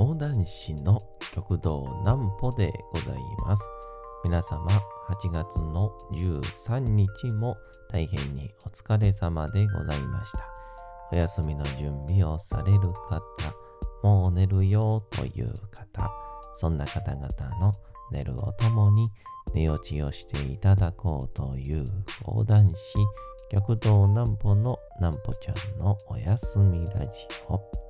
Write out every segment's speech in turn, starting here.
講談師の極道南歩でございます。皆様、8月の13日も大変にお疲れ様でございました。お休みの準備をされる方、もう寝るよという方、そんな方々の寝るをともに寝落ちをしていただこうという講談師、極道南歩の南歩ちゃんのおやすみラジオ。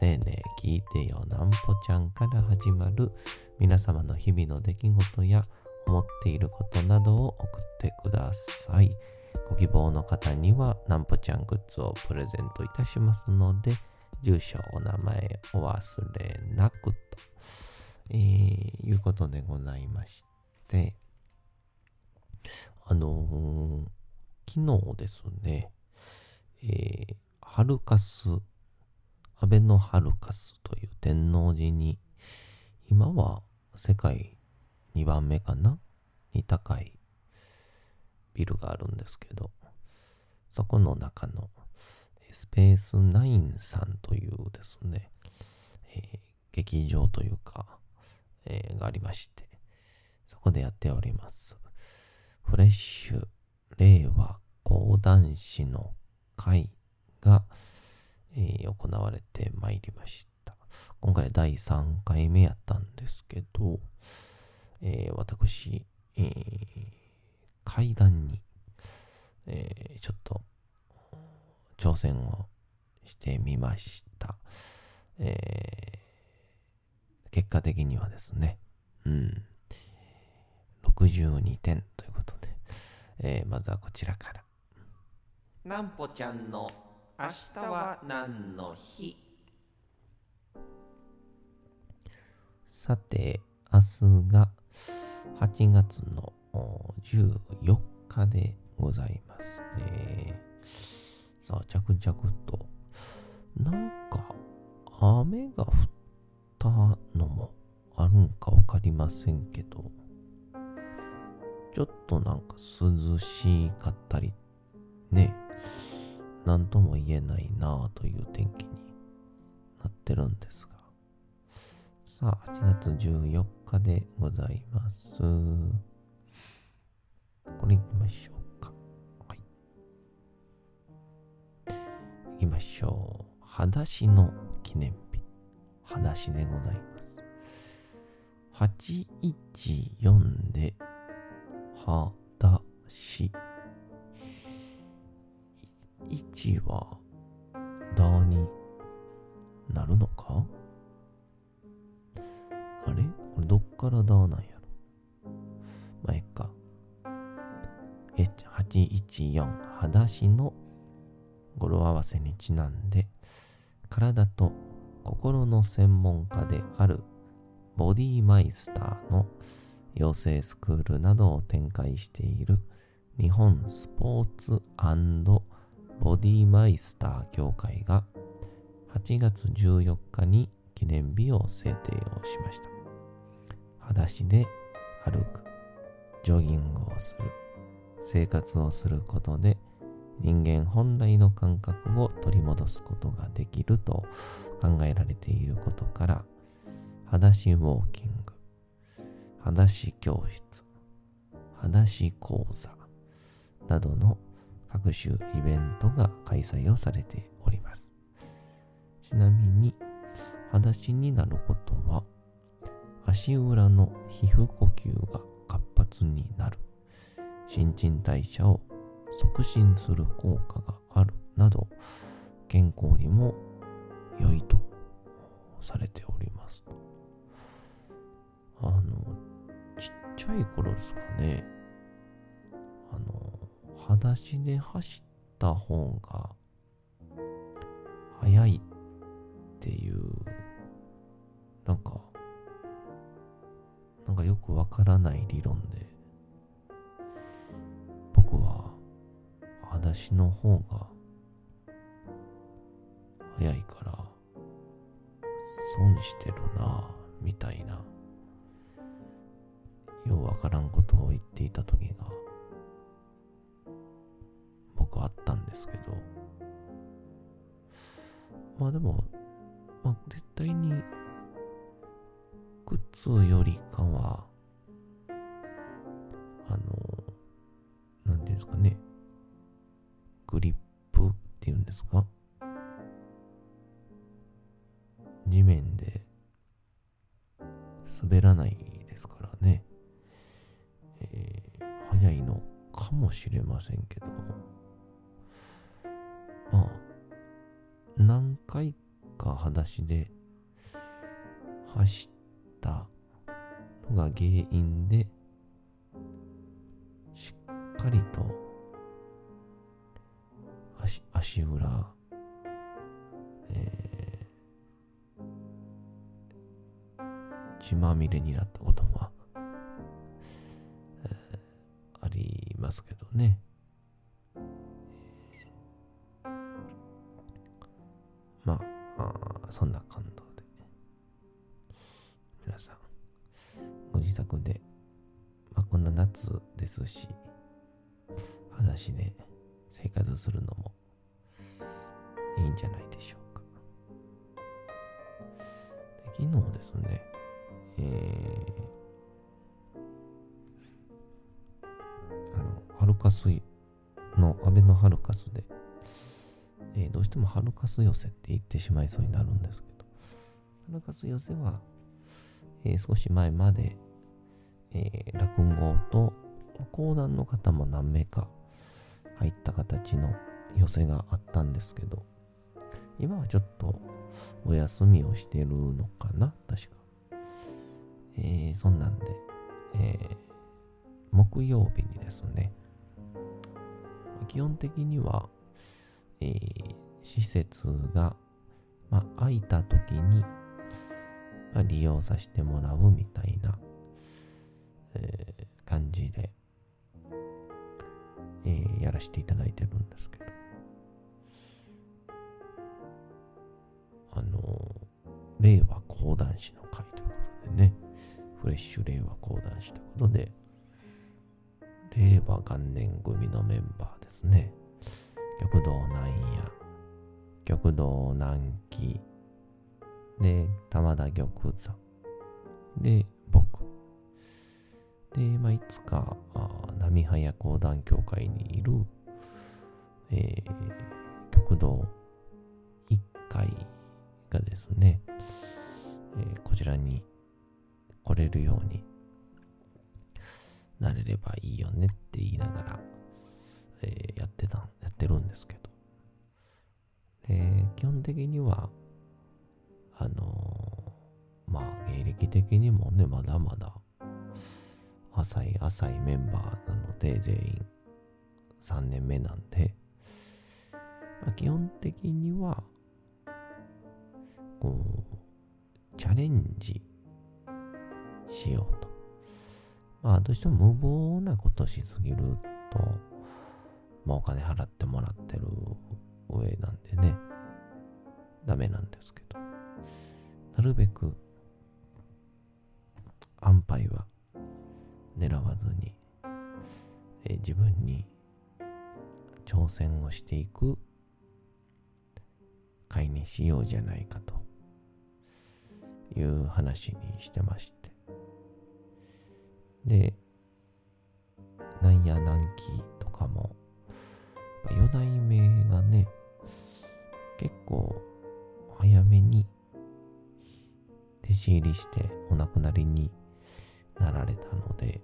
ねえねえ聞いてよなんぽちゃんから始まる皆様の日々の出来事や思っていることなどを送ってください。ご希望の方にはなんぽちゃんグッズをプレゼントいたしますので、住所、お名前お忘れなくと、えー、いうことでございまして、あのー昨日ですね、えー、ハルカス、安倍のハルカスという天王寺に、今は世界2番目かな？に高いビルがあるんですけど、そこの中のスペースナインさんというですね、えー劇場というか、えーがありまして、そこでやっております。フレッシュ令和講談師の会が、えー行われてまいりました。今回第3回目やったんですけど、えー私、えー階段に、えーちょっと挑戦をしてみました。え結果的にはですね、うん、62点ということで、えまずはこちらから。なんぽちゃんの明日は何の日？さて、明日が8月の14日でございますね。さあ、着々と、なんか、雨が降ったのもあるんかわかりませんけど、ちょっとなんか涼しかったり、ね、なんとも言えないなあという天気になってるんですが、さあ、8月14日でございます。これ行きましょうか。はい。行きましょう。裸足の記念日。裸足でございます。814で、裸足。1は、だになるのか？あれ？これどっからだなんやろ？まあ、えっか。814、裸足の語呂合わせにちなんで、体と心の専門家であるボディマイスターの養成スクールなどを展開している日本スポーツボディマイスター協会が8月14日に記念日を制定をしました。裸足で歩く、ジョギングをする、生活をすることで人間本来の感覚を取り戻すことができると考えられていることから、裸足ウォーキング、裸足教室、裸足講座などの各種イベントが開催をされております。ちなみに、裸足になることは、足裏の皮膚呼吸が活発になる、新陳代謝を促進する効果があるなど、健康にも良いとされております。あの、ちっちゃい頃ですかね、あの、裸足で走った方が速いっていう、なんか、なんかよくわからない理論で、僕は裸足の方が速いから、損してるなみたいなようわからんことを言っていた時がですけど、まあでも、まあ絶対に、靴よりかは、あの、なんていうんですかね、グリップっていうんですか。地面で滑らないですからね、えー、早いのかもしれませんけど、回か裸足で走ったのが原因で、しっかりと足足裏、えー、血まみれになったことは、えー、ありますけどね。そんな感動で。皆さん、ご自宅で、まあ、こんな夏ですし、裸足で生活するのもいいんじゃないでしょうか。で昨日ですね、えー、あの、ハルカスの、安倍のハルカスで、えー、どうしてもハルカス寄せって言ってしまいそうになるんですけど、ハルカス寄せは、えー、少し前まで、えー、落語と講談の方も何名か入った形の寄せがあったんですけど、今はちょっとお休みをしてるのかな確か。えー、そんなんで、えー、木曜日にですね、基本的には、えー、施設が、まあ、空いた時に、まあ、利用させてもらうみたいな、えー、感じで、えー、やらせていただいてるんですけど、あの令和講談師の会ということでね、フレッシュ令和講談師ということで、令和元年組のメンバーですね。極道南野、極道南紀、で、玉田玉座、で、僕。で、まあ、いつか、波早講談協会にいる、えー、極道一回がですね、えー、こちらに来れるようになれればいいよねって言いながら、的には、あのー、まあ、芸歴的にもね、まだまだ、浅い浅いメンバーなので、全員3年目なんで、まあ、基本的には、こう、チャレンジしようと。まあ、どうしても無謀なことしすぎると、まあ、お金払ってもらってる上なんでね、ダメなんですけど、なるべく、安牌は狙わずに、え自分に挑戦をしていく会にしようじゃないかという話にしてまして。で、なんや南紀とかも、四代目がね、弟子入りしてお亡くなりになられたので、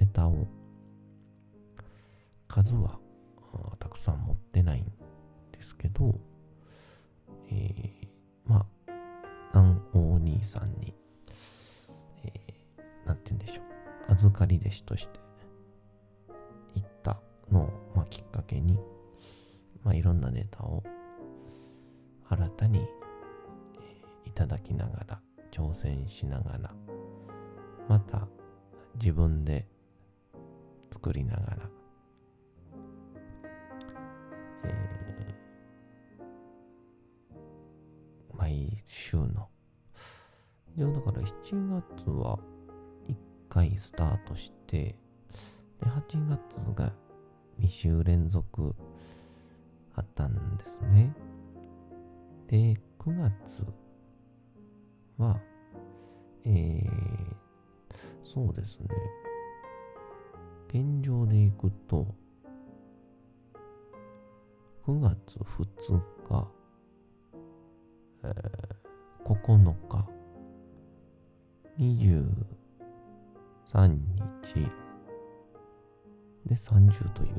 ネタを数はたくさん持ってないんですけど、えー、まあ、南王兄さんに、えー、て言うんでしょう、預かり弟子として行ったのを、まあ、きっかけに、まあ、いろんなネタを新たに、いただきながら、挑戦しながら、また、自分で作りながら、えー、毎週の、一応だから7月は1回スタートして、で、8月が2週連続あったんですね。で、9月は、えー、そうですね。現状でいくと、9月2日、えー、9日、23日、で30という、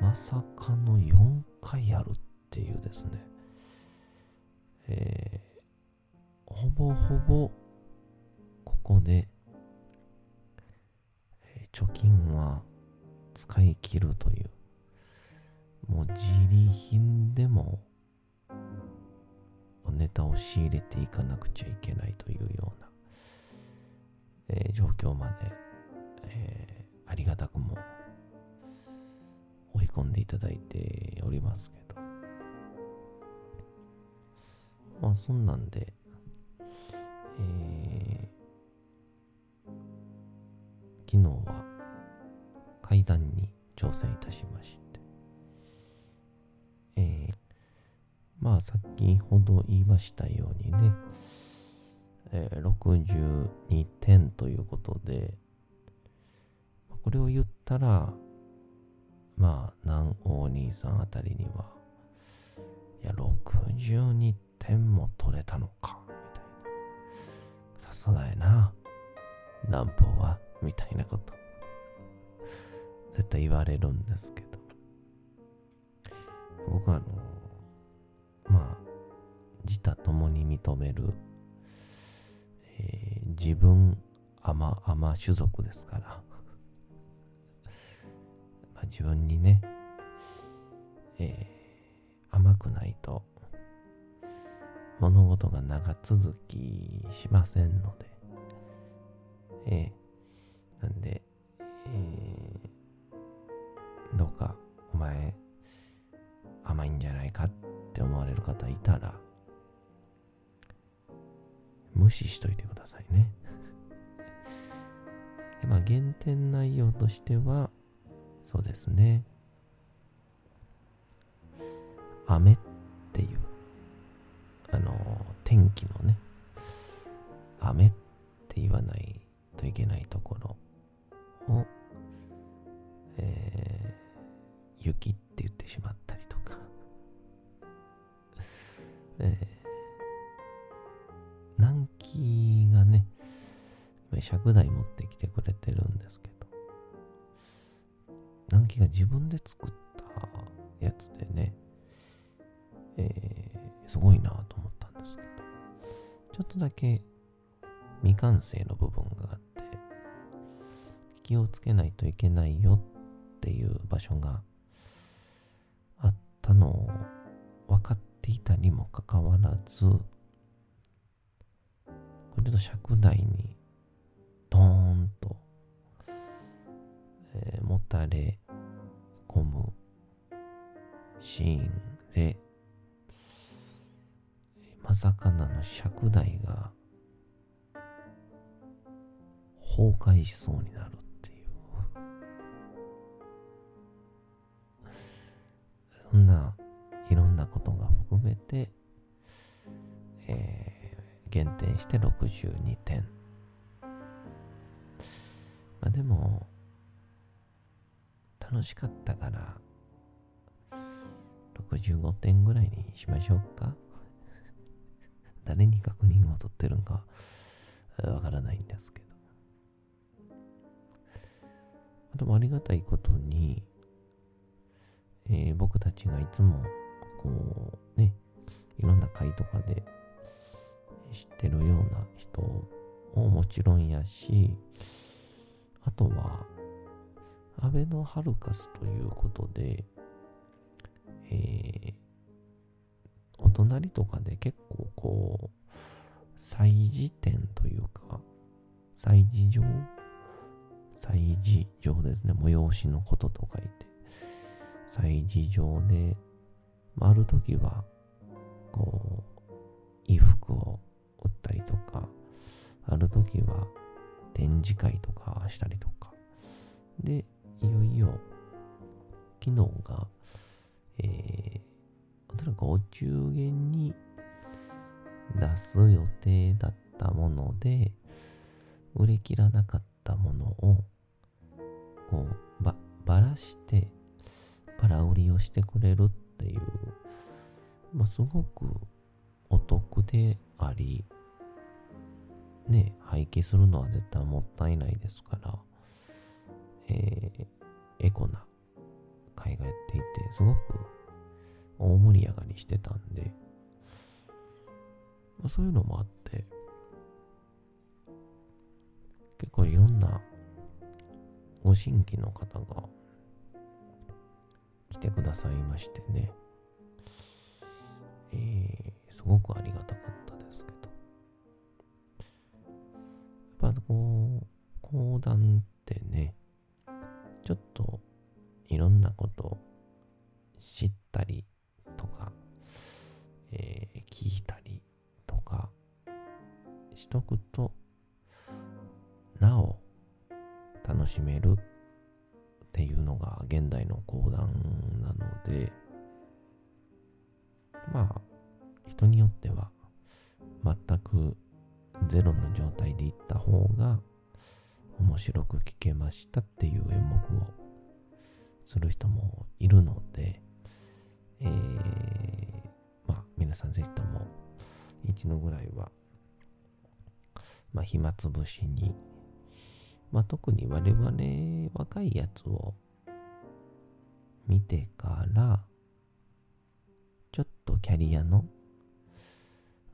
まさかの4回やるっていうですね、ぼここで、え、貯金は使い切るという、もう自利品でもネタを仕入れていかなくちゃいけないというような、えー、状況まで、えー、ありがたくも追い込んでいただいておりますけど。まあそんなんで、昨日は階段に挑戦いたしまして、えー、まあ先ほど言いましたようにね、えー、62点ということで、これを言ったら、まあ、南王兄さんあたりには、いや、62点も取れたのか、さすがやな。南方は、みたいなこと。絶対言われるんですけど。僕はあの、まあ、自他ともに認める、えー、自分、甘、甘種族ですから。まあ、自分にね、えー、甘くないと物事が長続きしませんので、えー、なんで、えー、どうかお前甘いんじゃないかって思われる方いたら無視しといてくださいね。でまあ減点内容としてはそうですね。雨っていうあの、天気のね、雨って言わないといけないところを、えー、雪って言ってしまったりとか、えー、南紀がね、尺台持ってきてくれてるんですけど、南紀が自分で作ったやつでね、えー、すごいなと思ったんですけど、ちょっとだけ未完成の部分があって、気をつけないといけないよっていう場所があったのを分かっていたにもかかわらず、これちょっと尺台にドーンと、えー、もたれ込むシーンで、まさかの尺台が崩壊しそうになるっていう。そんないろんなことが含めて、えー、減点して62点。まあでも、楽しかったから、65点ぐらいにしましょうか。誰に確認を取ってるんかわからないんですけど。あともありがたいことに、えー、僕たちがいつもこうね、いろんな会とかで知ってるような人ももちろんやし、あとは、アベノハルカスということで、えー、お隣とかで結構こう、祭事展というか、祭事場？祭事場ですね。催しのことと書いて。祭事場で、ある時は、こう、衣服を売ったりとか、ある時は展示会とかしたりとか。で、いよいよ、昨日が、えー、おそらくお中元に出す予定だったもので、売れ切らなかったものを、こう、ば、ばらして、バラ売りをしてくれるっていう、まあ、すごくお得であり、ね、廃棄するのは絶対もったいないですから、えー、エコな会がやっていて、すごく大盛り上がりしてたんで、まあ、そういうのもあって、結構いろんなご新規の方が来てくださいましてね、えー、すごくありがたかったですけど、やっぱこう、講談ってくゼロの状態で行った方が面白く聞けましたっていう演目をする人もいるので、えー、まあ皆さんぜひとも一度ぐらいは、まあ暇つぶしに、まあ特に我々若いやつを見てから、ちょっとキャリアの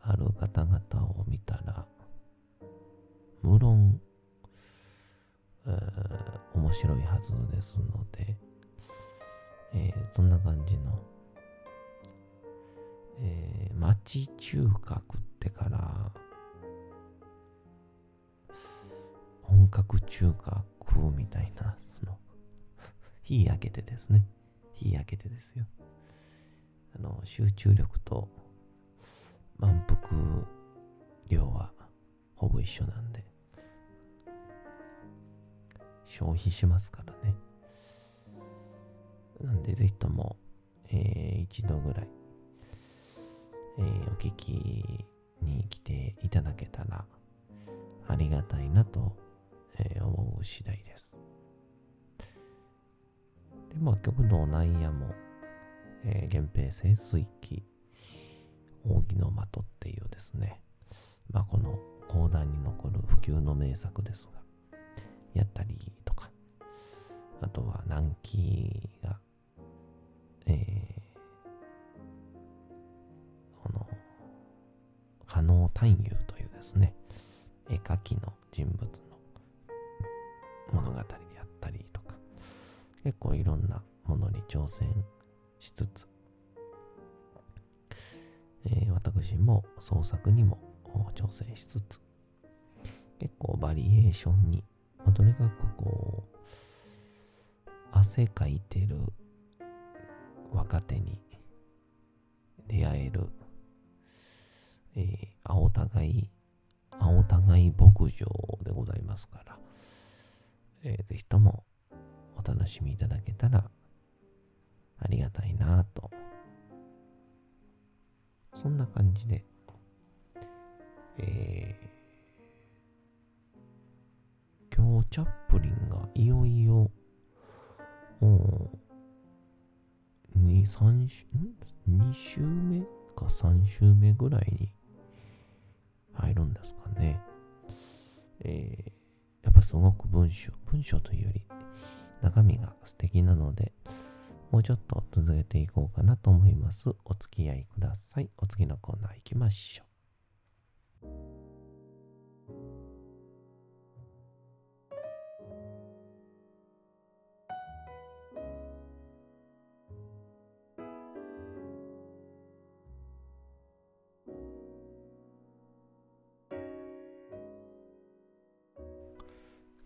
ある方々を見たら、無論え面白いはずですので、えー、そんな感じの、えー、町中華食ってから、本格中華食うみたいな、その、火焼けてですね。火焼けてですよ。あの、集中力と満腹量はほぼ一緒なんで、消費しますからね。なんで、ぜひとも、えー、一度ぐらい、えー、お聞きに来ていただけたら、ありがたいなと、えー、思う次第です。で、まあ、曲の内野も、えー、源平清水記、扇の的っていうですね、まあ、この講談に残る普及の名作ですが、やったりとか、あとは南紀が、えー、この、加納探幽というですね、絵描きの人物の物語であったりとか、結構いろんなものに挑戦しつつ、えー、私も創作にも挑戦しつつ、結構バリエーションにまあ、とにかくこう、汗かいてる若手に出会える、えー、青互い、青互い牧場でございますから、えー、ぜひともお楽しみいただけたらありがたいなと。そんな感じで、えー今日チャップリンがいよいよ、もう、2、3週、ん ?2 週目か3週目ぐらいに入るんですかね。えー、やっぱすごく文章、文章というより中身が素敵なので、もうちょっと続けていこうかなと思います。お付き合いください。お次のコーナー行きましょう。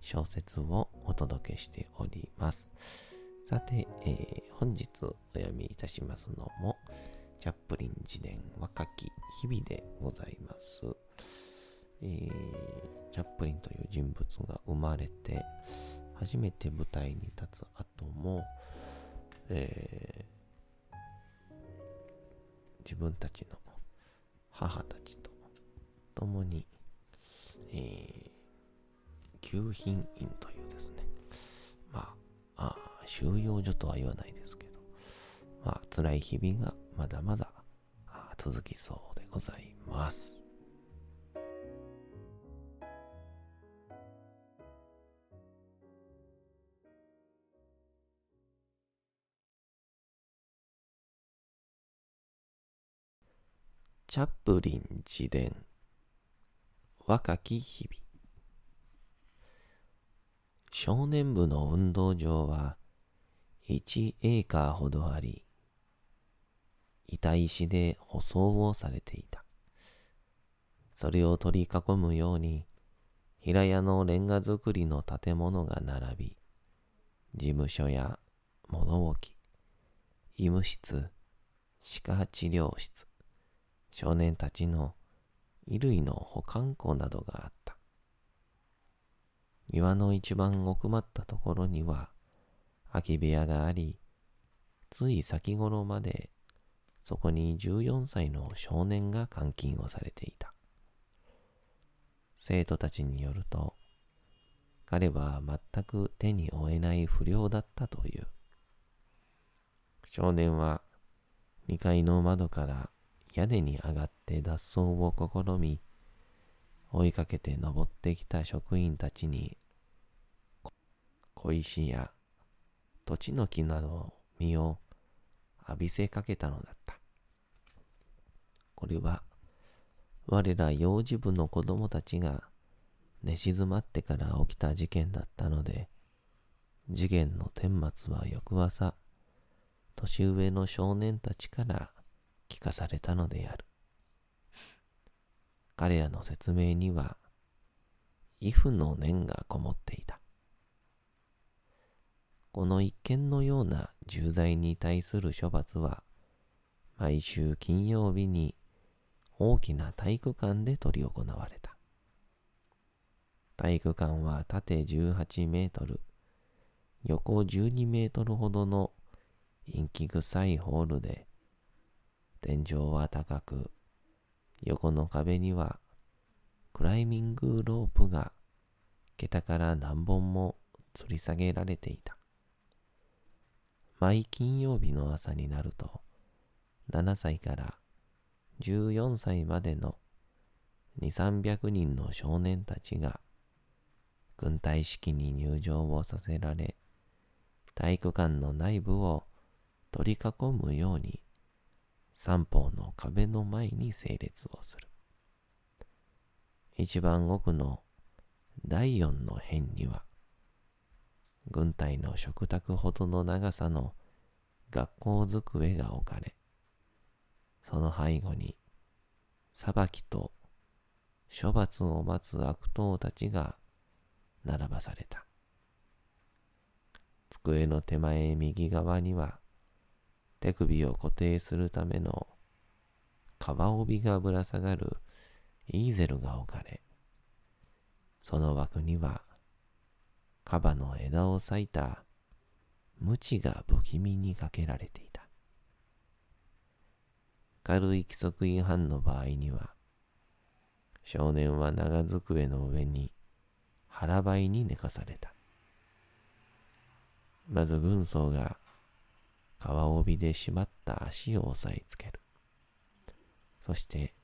小説をお届けしております。さて、えー、本日お読みいたしますのも、チャップリン自伝若き日々でございます。えー、チャップリンという人物が生まれて、初めて舞台に立つ後も、えー、自分たちの母たちと共に、えー、旧品院というですね、まあ、あ収容所とは言わないですけど、まあ、辛い日々がまだまだ続きそうでございます。チャップリン自伝若き日々少年部の運動場は1エーカーほどあり、板石で舗装をされていた。それを取り囲むように、平屋のレンガ造りの建物が並び、事務所や物置、医務室、歯科治療室、少年たちの衣類の保管庫などがあった。庭の一番奥まったところには空き部屋があり、つい先頃までそこに14歳の少年が監禁をされていた。生徒たちによると、彼は全く手に負えない不良だったという。少年は2階の窓から屋根に上がって脱走を試み、追いかけて登ってきた職員たちに小石や土地の木などの実を浴びせかけたのだった。これは我ら幼児部の子供たちが寝静まってから起きた事件だったので、事件の顛末は翌朝、年上の少年たちから聞かされたのである。彼らの説明には、畏怖の念がこもっていた。この一件のような重罪に対する処罰は、毎週金曜日に大きな体育館で執り行われた。体育館は縦18メートル、横12メートルほどの陰気臭いホールで、天井は高く、横の壁にはクライミングロープが桁から何本も吊り下げられていた。毎金曜日の朝になると、7歳から14歳までの2、300人の少年たちが軍隊式に入場をさせられ、体育館の内部を取り囲むように三方の壁の前に整列をする。一番奥の第四の辺には、軍隊の食卓ほどの長さの学校机が置かれ、その背後に裁きと処罰を待つ悪党たちが並ばされた。机の手前右側には手首を固定するための皮帯がぶら下がるイーゼルが置かれ、その枠には、カバの枝を裂いた鞭が不気味にかけられていた。軽い規則違反の場合には、少年は長机の上に腹ばいに寝かされた。まず軍曹が川帯で締まった足を押さえつける。そして、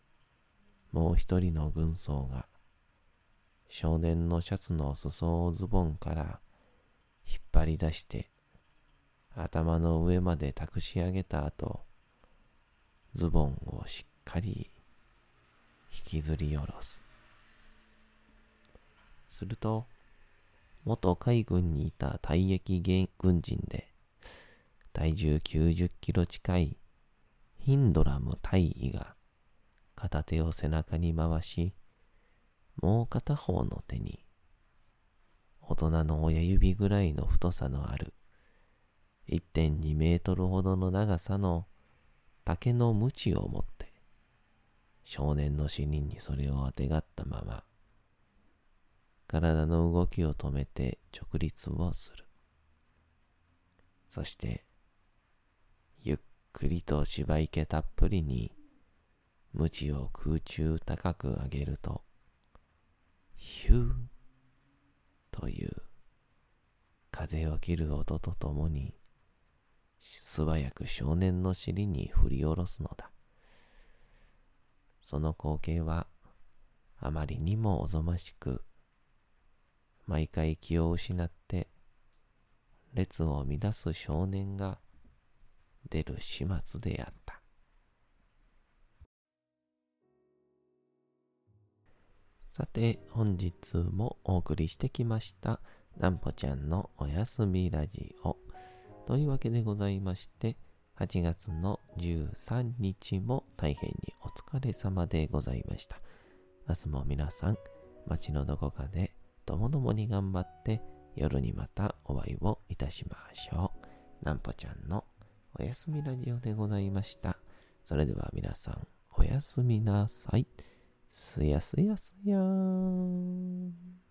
もう一人の軍曹が、少年のシャツの裾をズボンから引っ張り出して頭の上まで託し上げた後、ズボンをしっかり引きずり下ろす。すると、元海軍にいた退役軍人で、体重90キロ近いヒンドラム大尉が片手を背中に回し、もう片方の手に大人の親指ぐらいの太さのある1.2メートルほどの長さの竹の鞭を持って少年の死人にそれをあてがったまま体の動きを止めて直立をする。そしてくりと芝池たっぷりに鞭を空中高く上げるとヒューという風を切る音とともに素早く少年の尻に振り下ろすのだ。その光景はあまりにもおぞましく、毎回気を失って列を乱す少年が出る始末であった。さて、本日もお送りしてきました、なんぽちゃんのおやすみラジオ。というわけでございまして、8月の13日も大変にお疲れ様でございました。明日も皆さん、街のどこかでともどもに頑張って夜にまたお会いをいたしましょう。なんぽちゃんのおやすみラジオでございました。それでは皆さん、おやすみなさい。すやすやすやーん。